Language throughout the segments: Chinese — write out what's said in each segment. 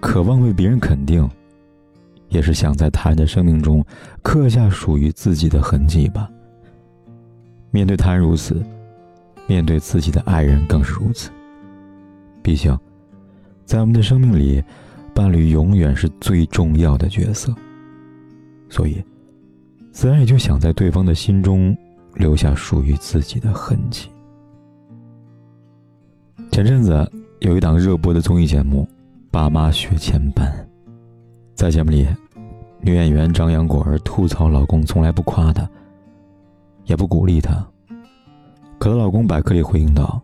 渴望为别人肯定，也是想在他人的生命中刻下属于自己的痕迹吧。面对他人如此，面对自己的爱人更是如此。毕竟，在我们的生命里，伴侣永远是最重要的角色，所以，自然也就想在对方的心中留下属于自己的痕迹。前阵子有一档热播的综艺节目。爸妈学前班，在节目里，女演员张扬果儿吐槽老公从来不夸她，也不鼓励她。可她老公百克里回应道：“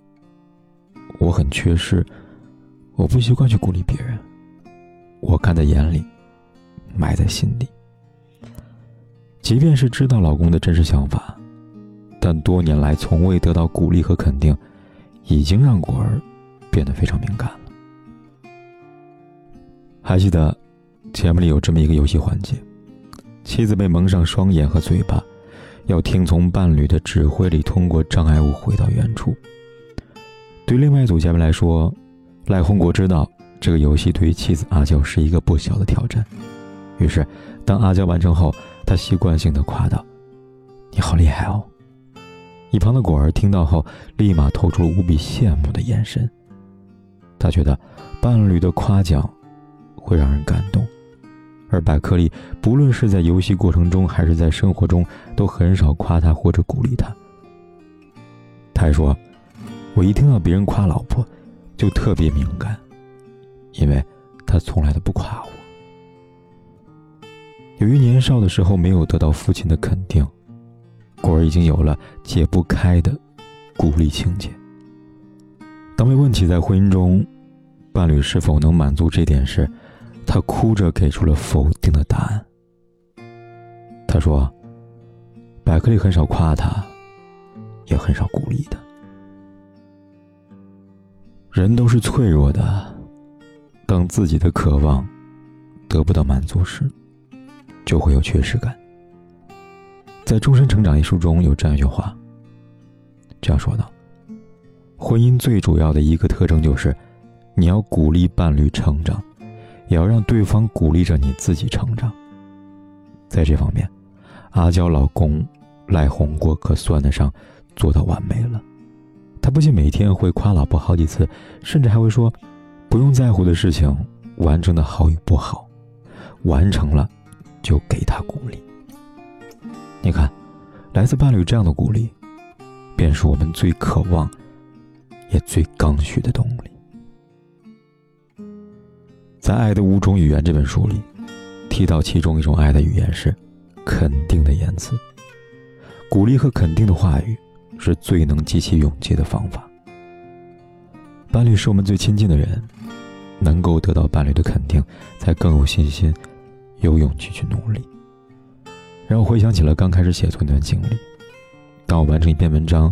我很缺失，我不习惯去鼓励别人，我看在眼里，埋在心底。”即便是知道老公的真实想法，但多年来从未得到鼓励和肯定，已经让果儿变得非常敏感。还记得，节目里有这么一个游戏环节：妻子被蒙上双眼和嘴巴，要听从伴侣的指挥里通过障碍物回到原处。对另外一组嘉宾来说，赖宏国知道这个游戏对于妻子阿娇是一个不小的挑战。于是，当阿娇完成后，他习惯性的夸道：“你好厉害哦！”一旁的果儿听到后，立马透出了无比羡慕的眼神。他觉得伴侣的夸奖。会让人感动，而百克力不论是在游戏过程中还是在生活中，都很少夸他或者鼓励他。他还说：“我一听到别人夸老婆，就特别敏感，因为他从来都不夸我。”由于年少的时候没有得到父亲的肯定，果儿已经有了解不开的鼓励情节。当被问起在婚姻中，伴侣是否能满足这点时，他哭着给出了否定的答案。他说：“百克利很少夸他，也很少鼓励他。人都是脆弱的，当自己的渴望得不到满足时，就会有缺失感。”在《终身成长》一书中有这样一句话，这样说道：“婚姻最主要的一个特征就是，你要鼓励伴侣成长。”也要让对方鼓励着你自己成长。在这方面，阿娇老公赖红国可算得上做到完美了。他不仅每天会夸老婆好几次，甚至还会说：“不用在乎的事情，完成的好与不好，完成了就给他鼓励。”你看，来自伴侣这样的鼓励，便是我们最渴望，也最刚需的动力。在《爱的五种语言》这本书里，提到其中一种爱的语言是肯定的言辞。鼓励和肯定的话语是最能激起勇气的方法。伴侣是我们最亲近的人，能够得到伴侣的肯定，才更有信心、有勇气去努力。让我回想起了刚开始写作那段经历。当我完成一篇文章，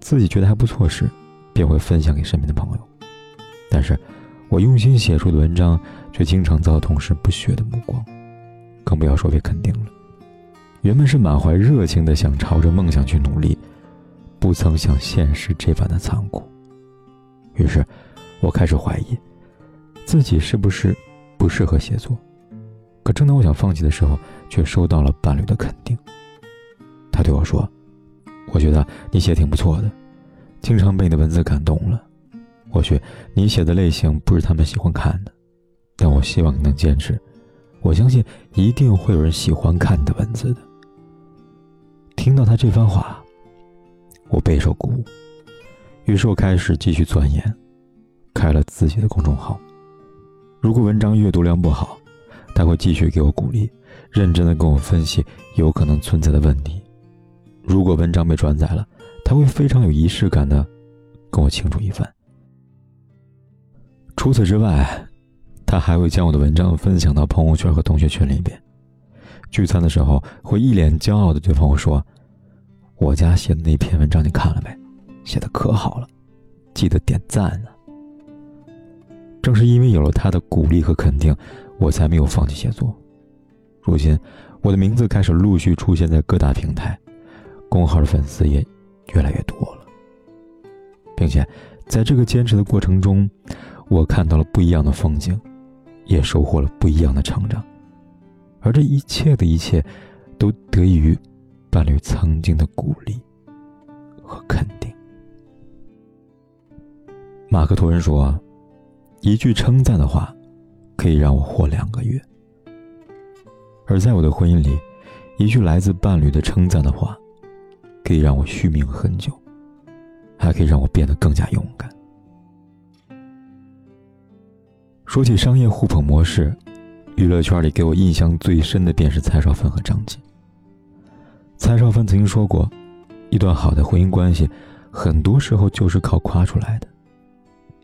自己觉得还不错时，便会分享给身边的朋友。但是，我用心写出的文章，却经常遭同事不屑的目光，更不要说被肯定了。原本是满怀热情的想朝着梦想去努力，不曾想现实这般的残酷。于是，我开始怀疑自己是不是不适合写作。可正当我想放弃的时候，却收到了伴侣的肯定。他对我说：“我觉得你写挺不错的，经常被你的文字感动了。”或许你写的类型不是他们喜欢看的，但我希望你能坚持。我相信一定会有人喜欢看你的文字的。听到他这番话，我备受鼓舞。于是我开始继续钻研，开了自己的公众号。如果文章阅读量不好，他会继续给我鼓励，认真的跟我分析有可能存在的问题。如果文章被转载了，他会非常有仪式感的跟我庆祝一番。除此之外，他还会将我的文章分享到朋友圈和同学群里边。聚餐的时候，会一脸骄傲的对朋友说：“我家写的那篇文章你看了没？写的可好了，记得点赞呢。”正是因为有了他的鼓励和肯定，我才没有放弃写作。如今，我的名字开始陆续出现在各大平台，公号的粉丝也越来越多了，并且在这个坚持的过程中，我看到了不一样的风景，也收获了不一样的成长。而这一切的一切，都得益于伴侣曾经的鼓励和肯定。马克·吐温说：“一句称赞的话，可以让我活两个月。”而在我的婚姻里，一句来自伴侣的称赞的话，可以让我续命很久，还可以让我变得更加勇敢。说起商业互捧模式。娱乐圈里给我印象最深的便是蔡少芬和张晋。蔡少芬曾经说过，一段好的婚姻关系，很多时候就是靠夸出来的。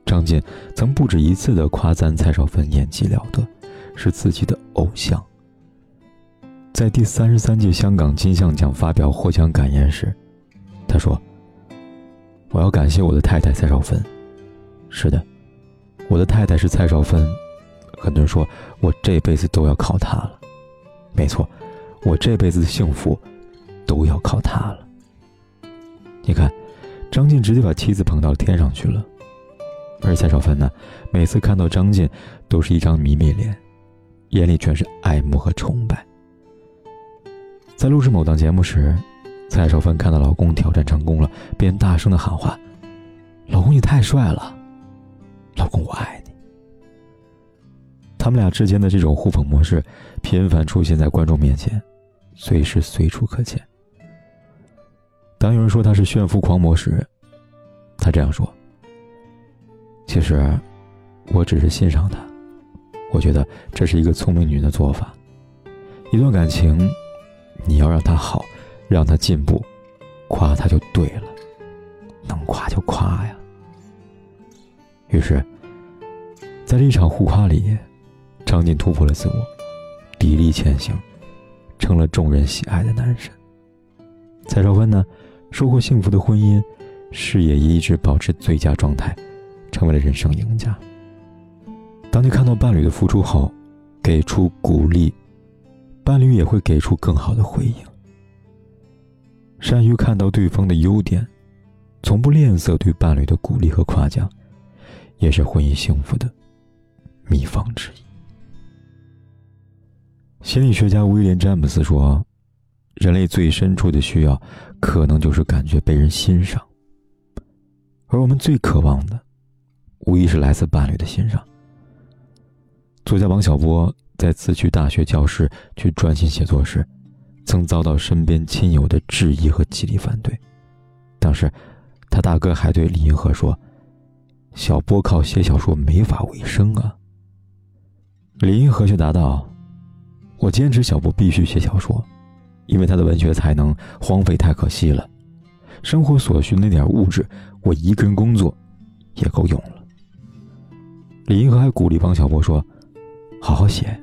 张晋曾不止一次的夸赞蔡少芬演技了得，是自己的偶像。在第三十三届香港金像奖发表获奖感言时，他说：“我要感谢我的太太蔡少芬。是的，我的太太是蔡少芬。”很多人说我这辈子都要靠她了，没错，我这辈子的幸福都要靠她了。你看，张晋直接把妻子捧到了天上去了，而蔡少芬呢，每次看到张晋都是一张迷妹脸，眼里全是爱慕和崇拜。在录制某档节目时，蔡少芬看到老公挑战成功了，便大声的喊话：“老公，你太帅了，老公，我爱你。”他们俩之间的这种互捧模式，频繁出现在观众面前，随时随处可见。当有人说他是炫富狂魔时，他这样说：“其实，我只是欣赏他，我觉得这是一个聪明女人的做法。一段感情，你要让他好，让他进步，夸他就对了，能夸就夸呀。”于是，在这一场互夸里。张晋突破了自我，砥砺前行，成了众人喜爱的男神。蔡少芬呢，收获幸福的婚姻，事业一直保持最佳状态，成为了人生赢家。当你看到伴侣的付出后，给出鼓励，伴侣也会给出更好的回应。善于看到对方的优点，从不吝啬对伴侣的鼓励和夸奖，也是婚姻幸福的秘方之一。心理学家威廉·詹姆斯说：“人类最深处的需要，可能就是感觉被人欣赏。而我们最渴望的，无疑是来自伴侣的欣赏。”作家王小波在辞去大学教师去专心写作时，曾遭到身边亲友的质疑和极力反对。当时，他大哥还对李银河说：“小波靠写小说没法为生啊。”李银河却答道。我坚持小波必须写小说，因为他的文学才能荒废太可惜了。生活所需那点物质，我一个人工作也够用了。李银河还鼓励王小波说：“好好写，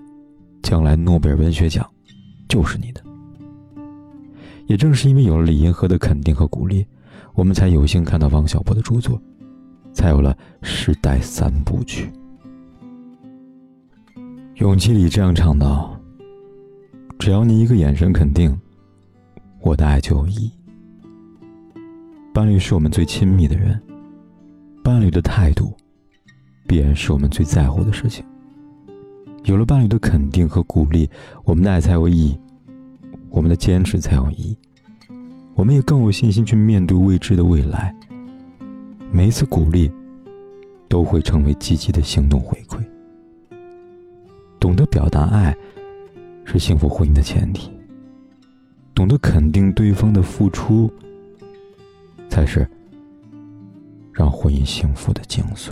将来诺贝尔文学奖就是你的。”也正是因为有了李银河的肯定和鼓励，我们才有幸看到王小波的著作，才有了《时代三部曲》。勇气里这样唱道。只要你一个眼神肯定，我的爱就有意义。伴侣是我们最亲密的人，伴侣的态度，必然是我们最在乎的事情。有了伴侣的肯定和鼓励，我们的爱才有意义，我们的坚持才有意义，我们也更有信心去面对未知的未来。每一次鼓励，都会成为积极的行动回馈。懂得表达爱。是幸福婚姻的前提。懂得肯定对方的付出，才是让婚姻幸福的精髓。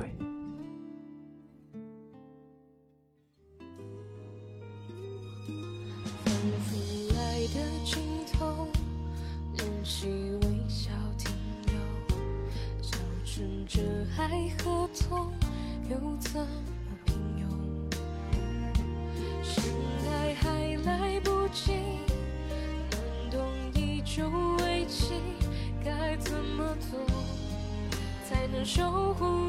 痛又怎么平庸？醒来还来不及，感动依旧。危机该怎么做才能守护？